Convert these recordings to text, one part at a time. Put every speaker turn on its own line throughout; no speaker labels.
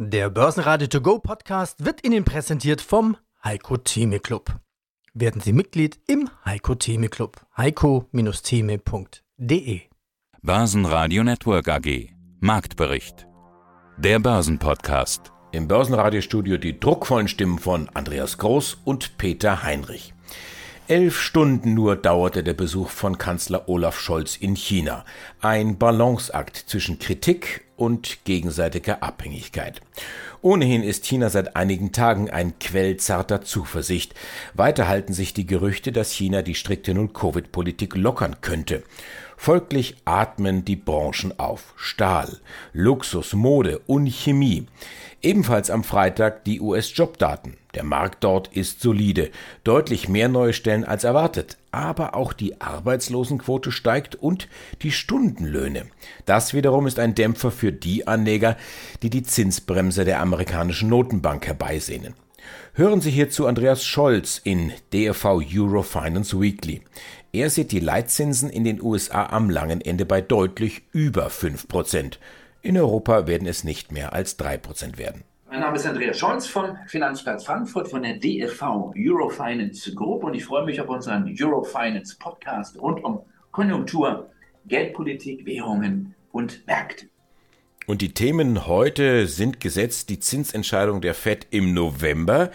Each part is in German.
Der Börsenradio To Go Podcast wird Ihnen präsentiert vom Heiko Theme Club. Werden Sie Mitglied im Heiko Theme Club. heiko-theme.de
Börsenradio Network AG Marktbericht Der Börsenpodcast
Im Börsenradiostudio die druckvollen Stimmen von Andreas Groß und Peter Heinrich. Elf Stunden nur dauerte der Besuch von Kanzler Olaf Scholz in China. Ein Balanceakt zwischen Kritik und gegenseitiger Abhängigkeit. Ohnehin ist China seit einigen Tagen ein Quell zarter Zuversicht. Weiter halten sich die Gerüchte, dass China die strikte Null-Covid-Politik lockern könnte. Folglich atmen die Branchen auf. Stahl, Luxus, Mode und Chemie. Ebenfalls am Freitag die US-Jobdaten. Der Markt dort ist solide, deutlich mehr neue Stellen als erwartet, aber auch die Arbeitslosenquote steigt und die Stundenlöhne. Das wiederum ist ein Dämpfer für die Anleger, die die Zinsbremse der amerikanischen Notenbank herbeisehnen. Hören Sie hierzu Andreas Scholz in DFV Eurofinance Weekly. Er sieht die Leitzinsen in den USA am langen Ende bei deutlich über 5%. In Europa werden es nicht mehr als 3% werden.
Mein Name ist Andreas Scholz von Finanzplatz Frankfurt von der DFV Eurofinance Group und ich freue mich auf unseren Eurofinance Podcast rund um Konjunktur, Geldpolitik, Währungen und Märkte.
Und die Themen heute sind gesetzt. Die Zinsentscheidung der Fed im November,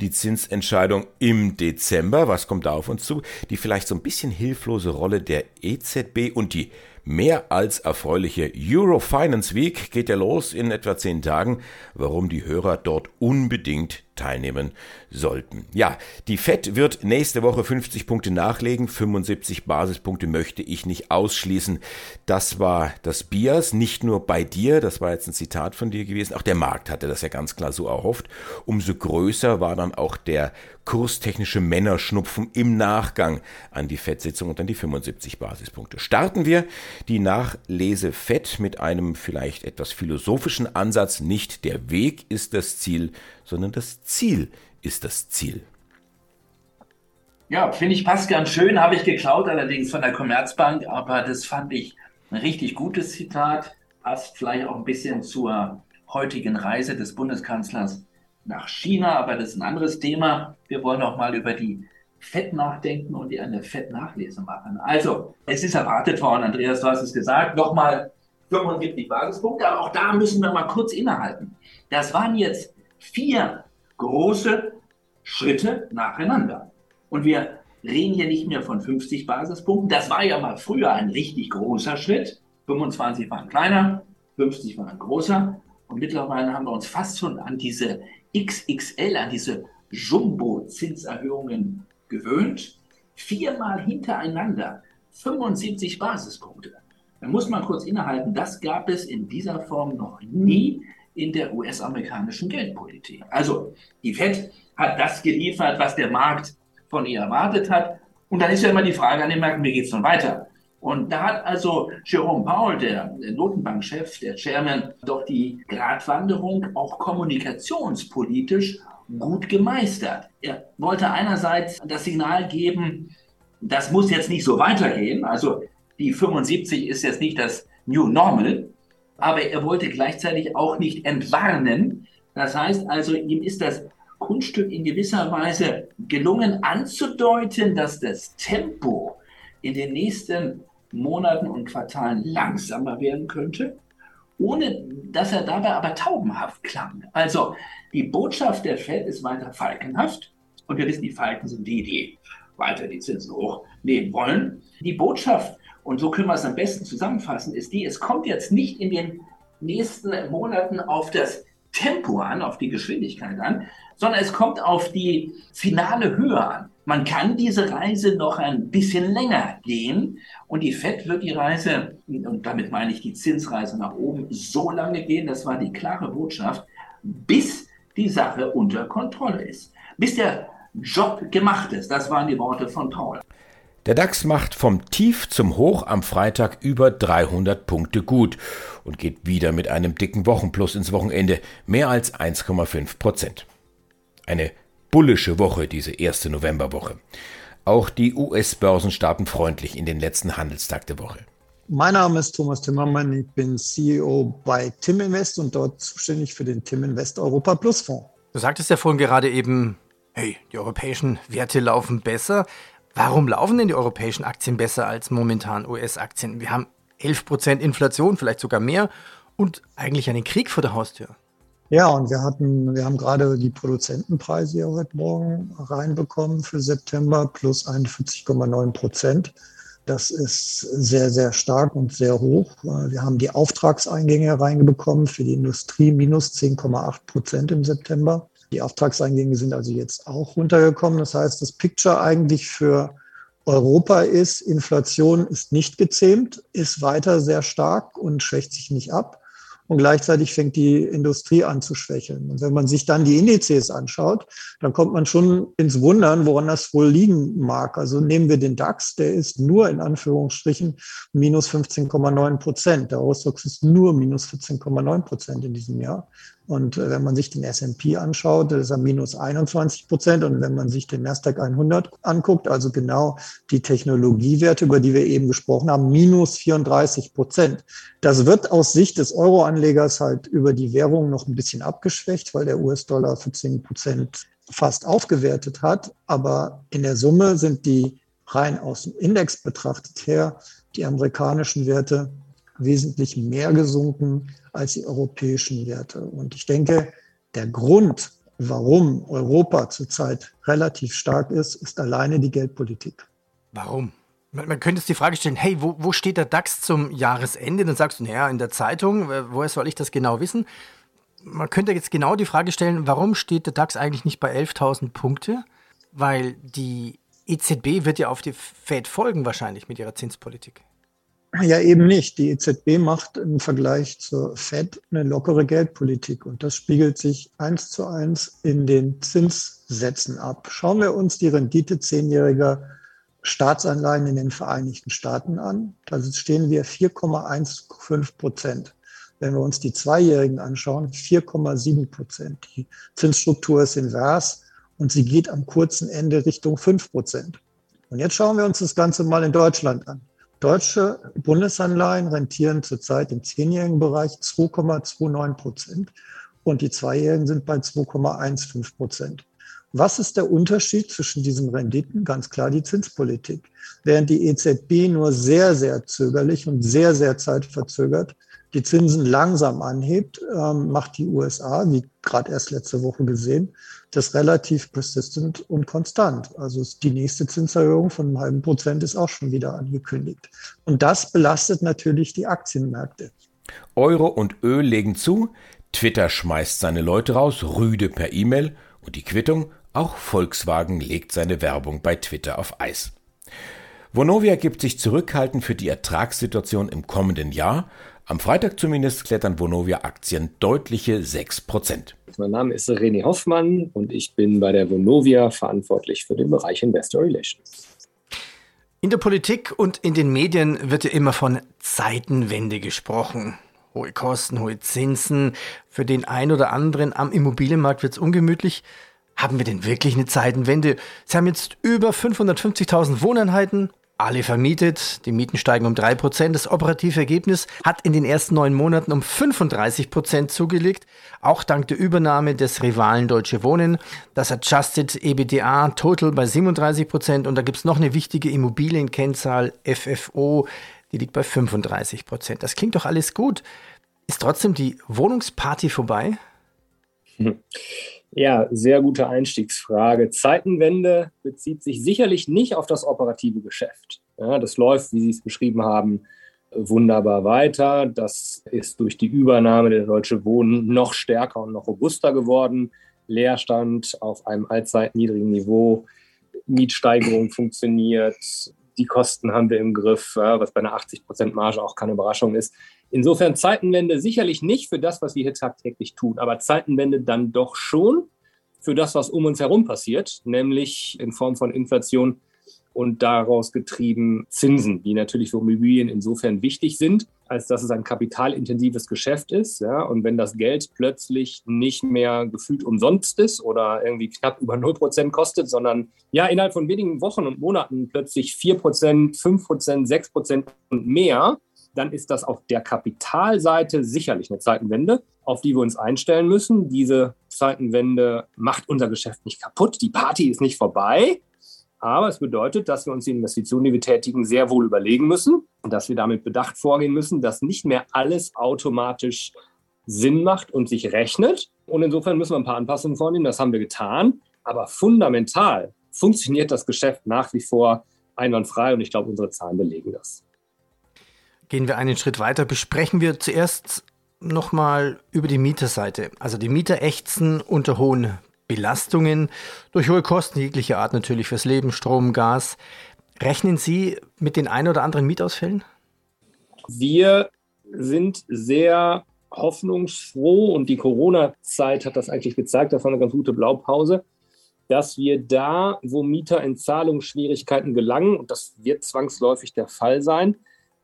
die Zinsentscheidung im Dezember, was kommt da auf uns zu, die vielleicht so ein bisschen hilflose Rolle der EZB und die mehr als erfreuliche Eurofinance Week geht ja los in etwa zehn Tagen, warum die Hörer dort unbedingt teilnehmen sollten. Ja, die FED wird nächste Woche 50 Punkte nachlegen, 75 Basispunkte möchte ich nicht ausschließen. Das war das Bias, nicht nur bei dir, das war jetzt ein Zitat von dir gewesen, auch der Markt hatte das ja ganz klar so erhofft. Umso größer war dann auch der kurstechnische Männerschnupfen im Nachgang an die FED-Sitzung und dann die 75 Basispunkte. Starten wir die Nachlese FED mit einem vielleicht etwas philosophischen Ansatz, nicht der Weg ist das Ziel, sondern das Ziel ist das Ziel.
Ja, finde ich passt ganz schön, habe ich geklaut allerdings von der Commerzbank, aber das fand ich ein richtig gutes Zitat, passt vielleicht auch ein bisschen zur heutigen Reise des Bundeskanzlers nach China, aber das ist ein anderes Thema. Wir wollen auch mal über die Fett nachdenken und die eine Fett-Nachlese machen. Also, es ist erwartet worden, Andreas, du hast es gesagt, nochmal 75 Basispunkte, aber auch da müssen wir mal kurz innehalten. Das waren jetzt vier große Schritte nacheinander. Und wir reden hier nicht mehr von 50 Basispunkten. Das war ja mal früher ein richtig großer Schritt. 25 waren kleiner, 50 waren großer. Und mittlerweile haben wir uns fast schon an diese XXL, an diese Jumbo-Zinserhöhungen gewöhnt. Viermal hintereinander 75 Basispunkte. Da muss man kurz innehalten, das gab es in dieser Form noch nie in der US-amerikanischen Geldpolitik. Also die Fed hat das geliefert, was der Markt von ihr erwartet hat. Und dann ist ja immer die Frage an den Märkten, wie geht es nun weiter? Und da hat also Jerome Powell, der Notenbankchef, der Chairman, doch die Gratwanderung auch kommunikationspolitisch gut gemeistert. Er wollte einerseits das Signal geben, das muss jetzt nicht so weitergehen. Also die 75 ist jetzt nicht das New Normal, aber er wollte gleichzeitig auch nicht entwarnen. Das heißt also, ihm ist das Kunststück in gewisser Weise gelungen anzudeuten, dass das Tempo in den nächsten Monaten und Quartalen langsamer werden könnte, ohne dass er dabei aber taubenhaft klang. Also die Botschaft der Fed ist weiter falkenhaft und wir wissen, die Falken sind die, die weiter die Zinsen hochnehmen wollen. Die Botschaft, und so können wir es am besten zusammenfassen, ist die, es kommt jetzt nicht in den nächsten Monaten auf das Tempo an, auf die Geschwindigkeit an, sondern es kommt auf die finale Höhe an. Man kann diese Reise noch ein bisschen länger gehen und die FED wird die Reise, und damit meine ich die Zinsreise nach oben, so lange gehen, das war die klare Botschaft, bis die Sache unter Kontrolle ist. Bis der Job gemacht ist. Das waren die Worte von Paul.
Der DAX macht vom Tief zum Hoch am Freitag über 300 Punkte gut und geht wieder mit einem dicken Wochenplus ins Wochenende, mehr als 1,5 Prozent. Eine bullische Woche, diese erste Novemberwoche. Auch die US-Börsen starten freundlich in den letzten Handelstag der Woche.
Mein Name ist Thomas Timmermann, ich bin CEO bei Tim Invest und dort zuständig für den Tim Invest Europa Plus Fonds.
Du sagtest ja vorhin gerade eben, hey, die europäischen Werte laufen besser. Warum laufen denn die europäischen Aktien besser als momentan US-Aktien? Wir haben 11% Inflation, vielleicht sogar mehr und eigentlich einen Krieg vor der Haustür.
Ja, und wir hatten, wir haben gerade die Produzentenpreise hier heute Morgen reinbekommen für September plus 41,9 Prozent. Das ist sehr, sehr stark und sehr hoch. Wir haben die Auftragseingänge reinbekommen für die Industrie minus 10,8 Prozent im September. Die Auftragseingänge sind also jetzt auch runtergekommen. Das heißt, das Picture eigentlich für Europa ist, Inflation ist nicht gezähmt, ist weiter sehr stark und schwächt sich nicht ab und gleichzeitig fängt die Industrie an zu schwächeln. Und wenn man sich dann die Indizes anschaut, dann kommt man schon ins Wundern, woran das wohl liegen mag. Also nehmen wir den DAX, der ist nur in Anführungsstrichen minus 15,9 Prozent. Der Ausdruck ist nur minus 14,9 Prozent in diesem Jahr. Und äh, wenn man sich den S&P anschaut, ist er minus 21 Prozent. Und wenn man sich den Nasdaq 100 anguckt, also genau die Technologiewerte, über die wir eben gesprochen haben, minus 34 Prozent. Das wird aus Sicht des Euro-Anlegers halt über die Währung noch ein bisschen abgeschwächt, weil der US-Dollar für 10 Prozent fast aufgewertet hat. Aber in der Summe sind die rein aus dem Index betrachtet her die amerikanischen Werte wesentlich mehr gesunken als die europäischen Werte. Und ich denke, der Grund, warum Europa zurzeit relativ stark ist, ist alleine die Geldpolitik.
Warum? Man, könnte jetzt die Frage stellen, hey, wo, wo steht der DAX zum Jahresende? Dann sagst du, naja, in der Zeitung, woher soll ich das genau wissen? Man könnte jetzt genau die Frage stellen, warum steht der DAX eigentlich nicht bei 11.000 Punkte? Weil die EZB wird ja auf die Fed folgen wahrscheinlich mit ihrer Zinspolitik.
Ja, eben nicht. Die EZB macht im Vergleich zur Fed eine lockere Geldpolitik und das spiegelt sich eins zu eins in den Zinssätzen ab. Schauen wir uns die Rendite zehnjähriger Staatsanleihen in den Vereinigten Staaten an. Da stehen wir 4,15 Prozent. Wenn wir uns die Zweijährigen anschauen, 4,7 Prozent. Die Zinsstruktur ist invers und sie geht am kurzen Ende Richtung 5 Prozent. Und jetzt schauen wir uns das Ganze mal in Deutschland an. Deutsche Bundesanleihen rentieren zurzeit im zehnjährigen Bereich 2,29 Prozent und die Zweijährigen sind bei 2,15 Prozent. Was ist der Unterschied zwischen diesen Renditen? Ganz klar die Zinspolitik. Während die EZB nur sehr, sehr zögerlich und sehr, sehr zeitverzögert die Zinsen langsam anhebt, ähm, macht die USA, wie gerade erst letzte Woche gesehen, das relativ persistent und konstant. Also die nächste Zinserhöhung von einem halben Prozent ist auch schon wieder angekündigt. Und das belastet natürlich die Aktienmärkte.
Euro und Öl legen zu, Twitter schmeißt seine Leute raus, Rüde per E-Mail und die Quittung, auch Volkswagen legt seine Werbung bei Twitter auf Eis. Vonovia gibt sich zurückhaltend für die Ertragssituation im kommenden Jahr, am Freitag zumindest klettern Vonovia-Aktien deutliche 6%.
Mein Name ist René Hoffmann und ich bin bei der Vonovia verantwortlich für den Bereich Investor Relations.
In der Politik und in den Medien wird ja immer von Zeitenwende gesprochen. Hohe Kosten, hohe Zinsen. Für den einen oder anderen am Immobilienmarkt wird es ungemütlich. Haben wir denn wirklich eine Zeitenwende? Sie haben jetzt über 550.000 Wohneinheiten, alle vermietet, die Mieten steigen um 3%. Das operative Ergebnis hat in den ersten neun Monaten um 35% zugelegt, auch dank der Übernahme des Rivalen Deutsche Wohnen. Das Adjusted EBDA Total bei 37% und da gibt es noch eine wichtige Immobilienkennzahl FFO, die liegt bei 35%. Das klingt doch alles gut. Ist trotzdem die Wohnungsparty vorbei?
Ja, sehr gute Einstiegsfrage. Zeitenwende bezieht sich sicherlich nicht auf das operative Geschäft. Ja, das läuft, wie Sie es beschrieben haben, wunderbar weiter. Das ist durch die Übernahme der Deutsche Wohnen noch stärker und noch robuster geworden. Leerstand auf einem allzeit niedrigen Niveau. Mietsteigerung funktioniert. Die Kosten haben wir im Griff, was bei einer 80% Marge auch keine Überraschung ist. Insofern Zeitenwende sicherlich nicht für das, was wir hier tagtäglich tun, aber Zeitenwende dann doch schon für das, was um uns herum passiert, nämlich in Form von Inflation und daraus getrieben Zinsen, die natürlich für Immobilien insofern wichtig sind, als dass es ein kapitalintensives Geschäft ist. Ja, und wenn das Geld plötzlich nicht mehr gefühlt umsonst ist oder irgendwie knapp über 0% kostet, sondern ja innerhalb von wenigen Wochen und Monaten plötzlich 4%, 5%, 6% und mehr, dann ist das auf der Kapitalseite sicherlich eine Zeitenwende, auf die wir uns einstellen müssen. Diese Zeitenwende macht unser Geschäft nicht kaputt. Die Party ist nicht vorbei. Aber es bedeutet, dass wir uns die Investitionen, die wir tätigen, sehr wohl überlegen müssen und dass wir damit bedacht vorgehen müssen, dass nicht mehr alles automatisch Sinn macht und sich rechnet. Und insofern müssen wir ein paar Anpassungen vornehmen. Das haben wir getan. Aber fundamental funktioniert das Geschäft nach wie vor einwandfrei und ich glaube, unsere Zahlen belegen das.
Gehen wir einen Schritt weiter. Besprechen wir zuerst nochmal über die Mieterseite. Also die Mieter ächzen unter hohen Belastungen durch hohe Kosten jeglicher Art natürlich fürs Leben, Strom, Gas. Rechnen Sie mit den ein oder anderen Mietausfällen?
Wir sind sehr hoffnungsfroh und die Corona-Zeit hat das eigentlich gezeigt, das war eine ganz gute Blaupause, dass wir da, wo Mieter in Zahlungsschwierigkeiten gelangen, und das wird zwangsläufig der Fall sein,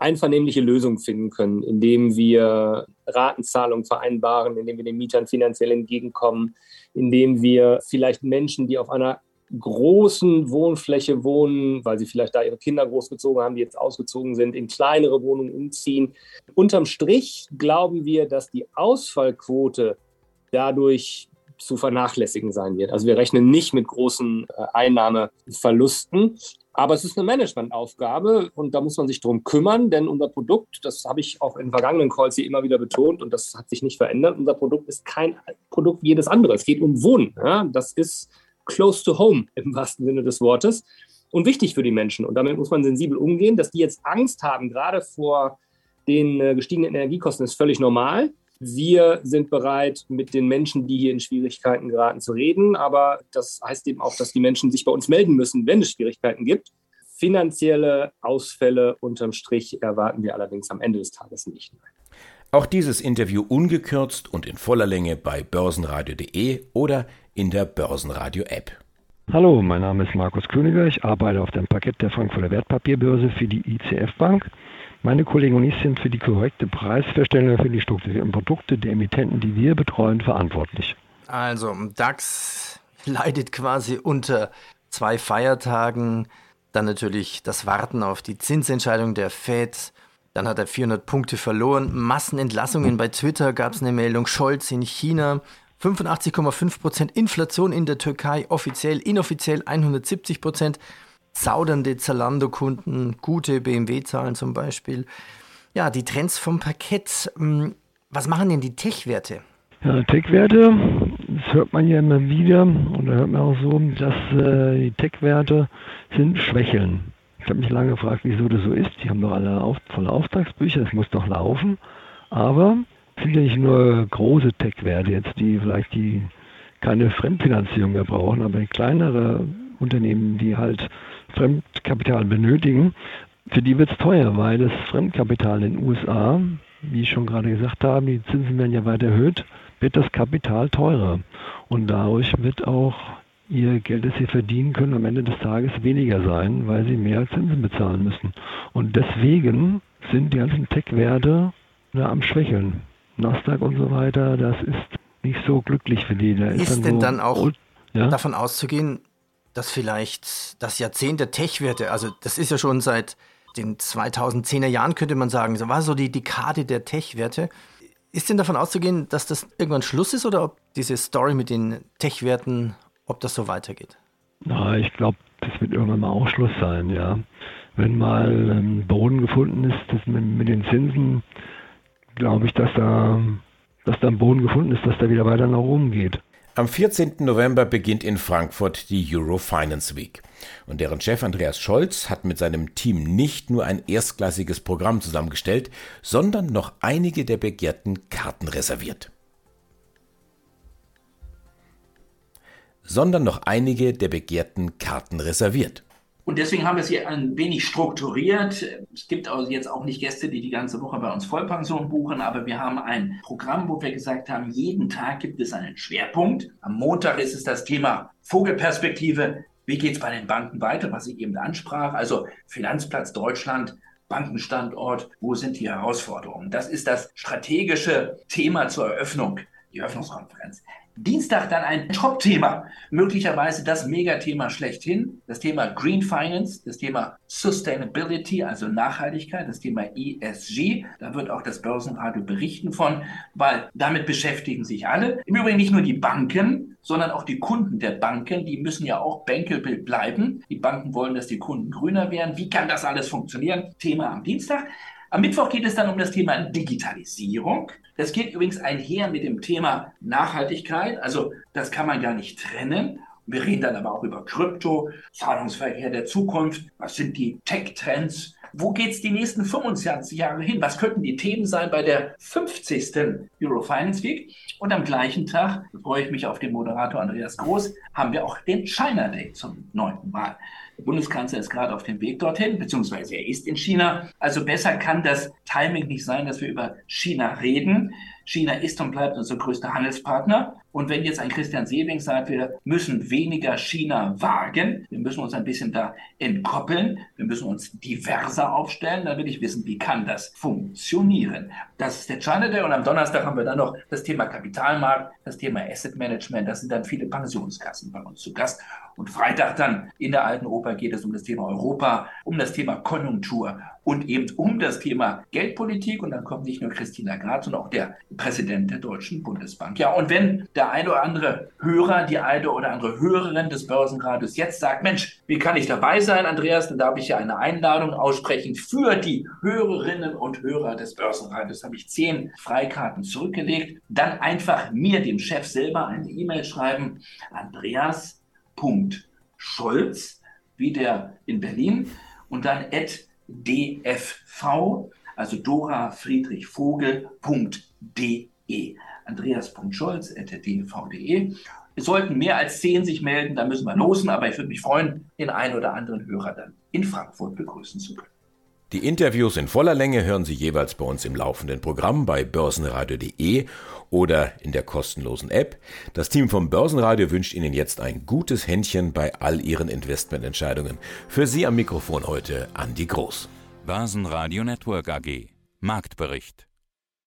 einvernehmliche Lösungen finden können, indem wir Ratenzahlungen vereinbaren, indem wir den Mietern finanziell entgegenkommen, indem wir vielleicht Menschen, die auf einer großen Wohnfläche wohnen, weil sie vielleicht da ihre Kinder großgezogen haben, die jetzt ausgezogen sind, in kleinere Wohnungen umziehen. Unterm Strich glauben wir, dass die Ausfallquote dadurch zu vernachlässigen sein wird. Also wir rechnen nicht mit großen äh, Einnahmeverlusten, aber es ist eine Managementaufgabe und da muss man sich drum kümmern, denn unser Produkt, das habe ich auch in vergangenen Calls hier immer wieder betont und das hat sich nicht verändert, unser Produkt ist kein Produkt wie jedes andere. Es geht um Wohnen. Ja? Das ist close to home im wahrsten Sinne des Wortes und wichtig für die Menschen. Und damit muss man sensibel umgehen. Dass die jetzt Angst haben, gerade vor den äh, gestiegenen Energiekosten, ist völlig normal. Wir sind bereit, mit den Menschen, die hier in Schwierigkeiten geraten, zu reden. Aber das heißt eben auch, dass die Menschen sich bei uns melden müssen, wenn es Schwierigkeiten gibt. Finanzielle Ausfälle unterm Strich erwarten wir allerdings am Ende des Tages nicht.
Auch dieses Interview ungekürzt und in voller Länge bei börsenradio.de oder in der Börsenradio-App.
Hallo, mein Name ist Markus Königer. Ich arbeite auf dem Parkett der Frankfurter Wertpapierbörse für die ICF Bank. Meine Kollegen und ich sind für die korrekte Preisverstellung für die strukturierten Produkte der Emittenten, die wir betreuen, verantwortlich.
Also, DAX leidet quasi unter zwei Feiertagen. Dann natürlich das Warten auf die Zinsentscheidung der Fed. Dann hat er 400 Punkte verloren. Massenentlassungen bei Twitter gab es eine Meldung. Scholz in China. 85,5 Prozent Inflation in der Türkei, offiziell, inoffiziell 170 Prozent zaudernde Zalando-Kunden, gute BMW-Zahlen zum Beispiel. Ja, die Trends vom Parkett. Hm, was machen denn die Tech-Werte?
Ja, Tech-Werte, das hört man ja immer wieder und da hört man auch so, dass äh, die Tech-Werte sind schwächeln. Ich habe mich lange gefragt, wieso das so ist. Die haben doch alle auf, volle Auftragsbücher, es muss doch laufen. Aber es sind ja nicht nur große Tech-Werte jetzt, die vielleicht die keine Fremdfinanzierung mehr brauchen, aber kleinere Unternehmen, die halt Fremdkapital benötigen, für die wird es teuer, weil das Fremdkapital in den USA, wie ich schon gerade gesagt habe, die Zinsen werden ja weiter erhöht, wird das Kapital teurer. Und dadurch wird auch ihr Geld, das sie verdienen können, am Ende des Tages weniger sein, weil sie mehr Zinsen bezahlen müssen. Und deswegen sind die ganzen Tech-Werte am Schwächeln. Nasdaq und so weiter, das ist nicht so glücklich für die.
Da ist, ist dann denn so, dann auch ja? davon auszugehen, dass vielleicht das Jahrzehnt der Tech-Werte, also das ist ja schon seit den 2010er Jahren, könnte man sagen, so war so die Dekade der Tech-Werte. Ist denn davon auszugehen, dass das irgendwann Schluss ist oder ob diese Story mit den Tech-Werten, ob das so weitergeht?
Na, ich glaube, das wird irgendwann mal auch Schluss sein, ja. Wenn mal ähm, Boden gefunden ist, mit, mit den Zinsen, glaube ich, dass da, dass da ein Boden gefunden ist, dass da wieder weiter nach oben geht.
Am 14. November beginnt in Frankfurt die Euro Finance Week. Und deren Chef Andreas Scholz hat mit seinem Team nicht nur ein erstklassiges Programm zusammengestellt, sondern noch einige der begehrten Karten reserviert. Sondern noch einige der begehrten Karten reserviert.
Und deswegen haben wir es hier ein wenig strukturiert. Es gibt also jetzt auch nicht Gäste, die die ganze Woche bei uns Vollpension buchen, aber wir haben ein Programm, wo wir gesagt haben, jeden Tag gibt es einen Schwerpunkt. Am Montag ist es das Thema Vogelperspektive. Wie geht es bei den Banken weiter, was ich eben ansprach? Also Finanzplatz Deutschland, Bankenstandort, wo sind die Herausforderungen? Das ist das strategische Thema zur Eröffnung die Öffnungskonferenz. Dienstag dann ein Top-Thema, möglicherweise das Megathema schlechthin, das Thema Green Finance, das Thema Sustainability, also Nachhaltigkeit, das Thema ESG. Da wird auch das Börsenradio berichten von, weil damit beschäftigen sich alle. Im Übrigen nicht nur die Banken, sondern auch die Kunden der Banken, die müssen ja auch bankable bleiben. Die Banken wollen, dass die Kunden grüner werden. Wie kann das alles funktionieren? Thema am Dienstag. Am Mittwoch geht es dann um das Thema Digitalisierung. Das geht übrigens einher mit dem Thema Nachhaltigkeit. Also das kann man gar nicht trennen. Wir reden dann aber auch über Krypto, Zahlungsverkehr der Zukunft. Was sind die Tech-Trends? Wo geht es die nächsten 25 Jahre hin? Was könnten die Themen sein bei der 50. Eurofinance Week? Und am gleichen Tag, freue ich mich auf den Moderator Andreas Groß, haben wir auch den China Day zum neunten Mal. Der Bundeskanzler ist gerade auf dem Weg dorthin, beziehungsweise er ist in China. Also besser kann das Timing nicht sein, dass wir über China reden. China ist und bleibt unser größter Handelspartner. Und wenn jetzt ein Christian Sewing sagt, wir müssen weniger China wagen, wir müssen uns ein bisschen da entkoppeln, wir müssen uns diverser aufstellen, dann will ich wissen, wie kann das funktionieren. Das ist der China Day und am Donnerstag haben wir dann noch das Thema Kapitalmarkt, das Thema Asset Management, das sind dann viele Pensionskassen bei uns zu Gast. Und Freitag dann in der alten Oper geht es um das Thema Europa, um das Thema Konjunktur und eben um das Thema Geldpolitik. Und dann kommt nicht nur Christina Graz, sondern auch der Präsident der Deutschen Bundesbank. Ja, und wenn der eine oder andere Hörer, die eine oder andere Hörerin des Börsenradios jetzt sagt, Mensch, wie kann ich dabei sein, Andreas? Dann darf ich ja eine Einladung aussprechen für die Hörerinnen und Hörer des Börsenradios. Habe ich zehn Freikarten zurückgelegt. Dann einfach mir, dem Chef selber, eine E-Mail schreiben. Andreas.scholz, wie der in Berlin, und dann at dfv, also Dora Friedrich Vogel.de. Andreas.scholz.dfv.de. Es sollten mehr als zehn sich melden, da müssen wir losen, aber ich würde mich freuen, den einen oder anderen Hörer dann in Frankfurt begrüßen zu können.
Die Interviews in voller Länge hören Sie jeweils bei uns im laufenden Programm bei börsenradio.de oder in der kostenlosen App. Das Team vom Börsenradio wünscht Ihnen jetzt ein gutes Händchen bei all Ihren Investmententscheidungen. Für Sie am Mikrofon heute Andi Groß.
Börsenradio Network AG. Marktbericht.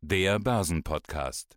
Der Börsenpodcast.